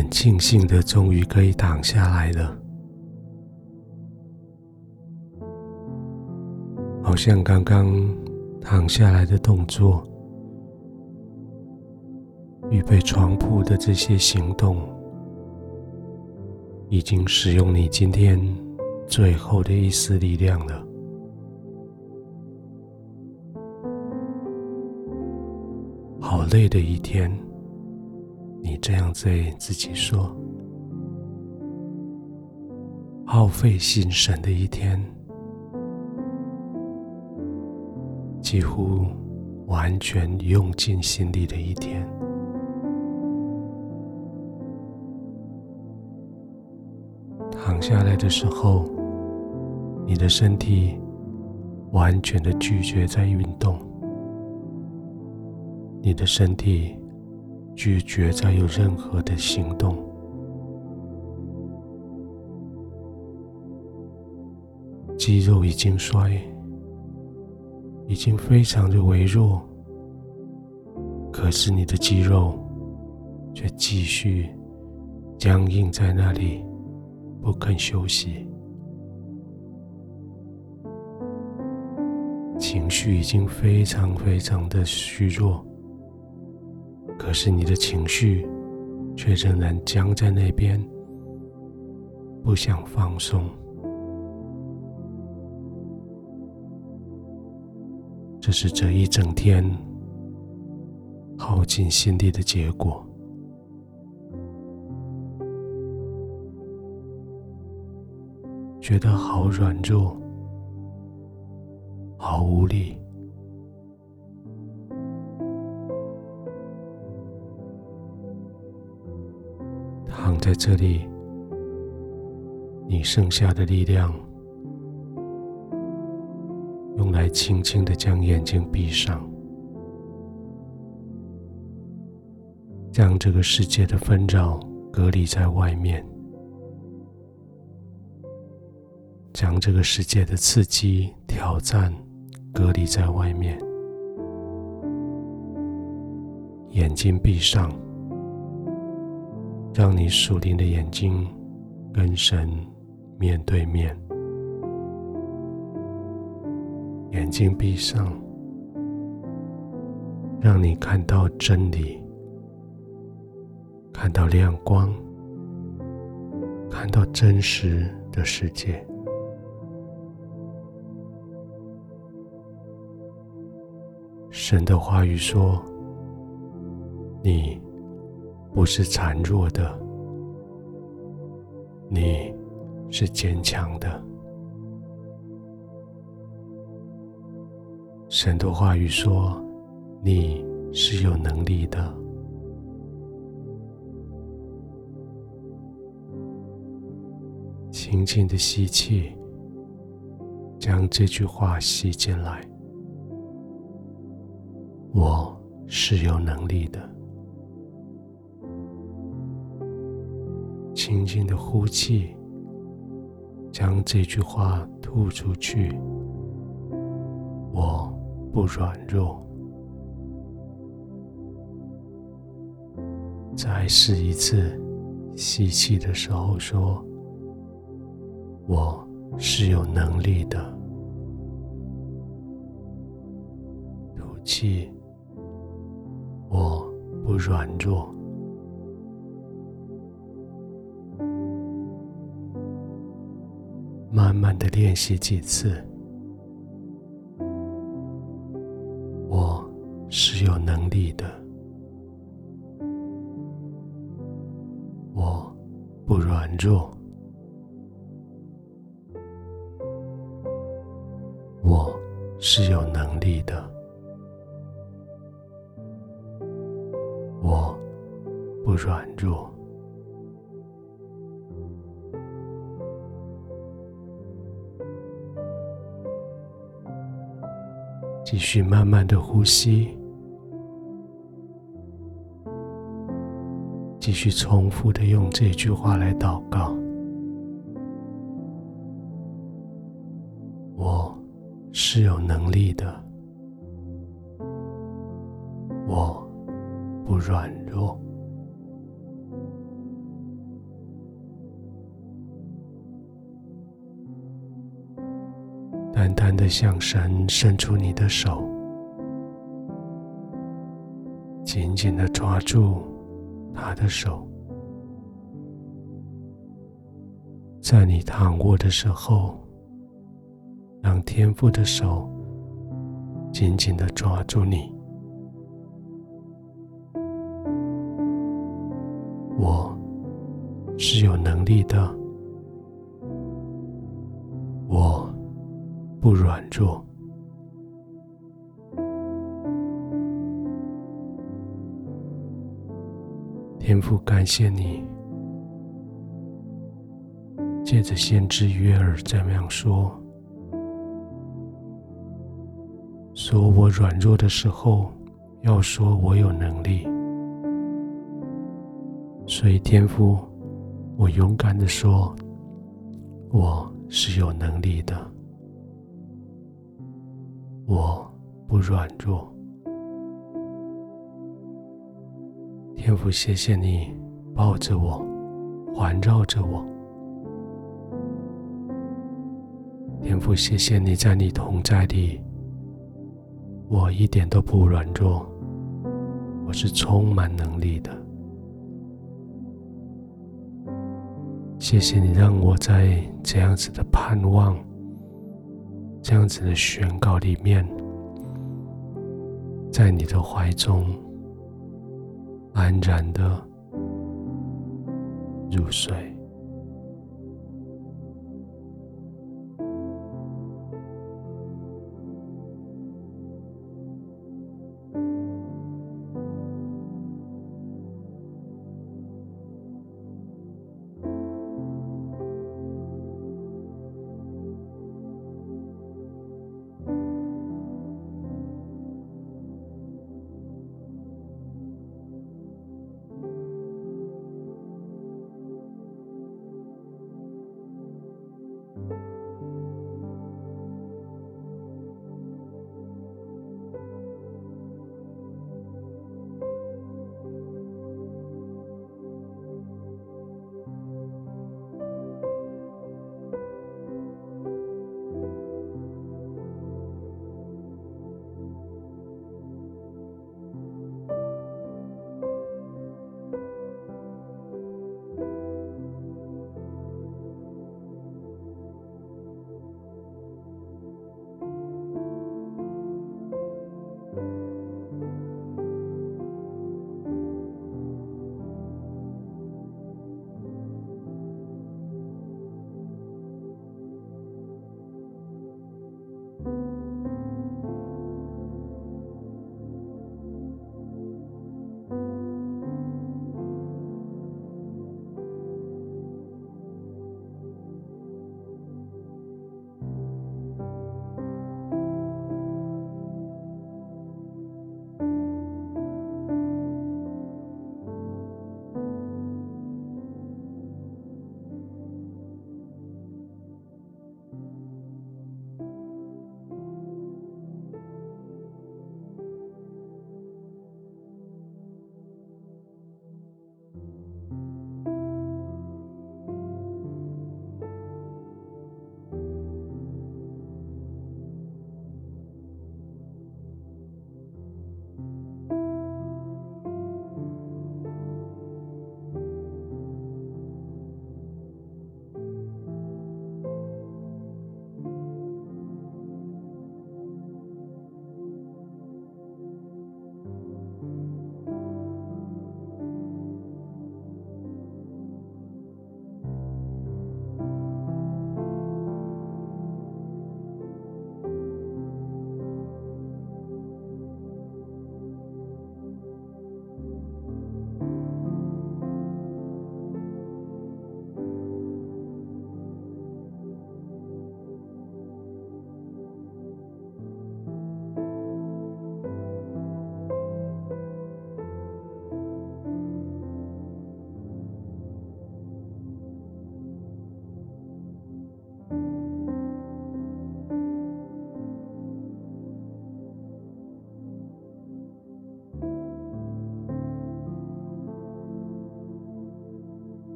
很庆幸的，终于可以躺下来了。好像刚刚躺下来的动作，预备床铺的这些行动，已经使用你今天最后的一丝力量了。好累的一天，你这样对自己说。耗费心神的一天。几乎完全用尽心力的一天，躺下来的时候，你的身体完全的拒绝在运动，你的身体拒绝再有任何的行动，肌肉已经衰。已经非常的微弱，可是你的肌肉却继续僵硬在那里，不肯休息。情绪已经非常非常的虚弱，可是你的情绪却仍然僵在那边，不想放松。这是这一整天耗尽心力的结果，觉得好软弱，好无力，在这里，你剩下的力量。用来轻轻的将眼睛闭上，将这个世界的纷扰隔离在外面，将这个世界的刺激、挑战隔离在外面。眼睛闭上，让你属灵的眼睛跟神面对面。眼睛闭上，让你看到真理，看到亮光，看到真实的世界。神的话语说：“你不是孱弱的，你是坚强的。”神的话语说：“你是有能力的。”轻轻的吸气，将这句话吸进来。我是有能力的。轻轻的呼气，将这句话吐出去。我。不软弱，再试一次，吸气的时候说：“我是有能力的。”吐气，我不软弱。慢的练习几次。我是有能力的，我不软弱，我是有能力的，我不软弱。继续慢慢的呼吸。继续重复的用这句话来祷告：我是有能力的，我不软弱，淡淡的向神伸出你的手，紧紧的抓住他的手。在你躺卧的时候，让天父的手紧紧的抓住你。我是有能力的，不软弱。天父，感谢你。借着先知约尔这样说：“说我软弱的时候，要说我有能力。”所以天父，我勇敢地说，我是有能力的，我不软弱。天父，谢谢你抱着我，环绕着我。天父，谢谢你在你同在里，我一点都不软弱，我是充满能力的。谢谢你让我在这样子的盼望、这样子的宣告里面，在你的怀中安然的入睡。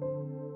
you.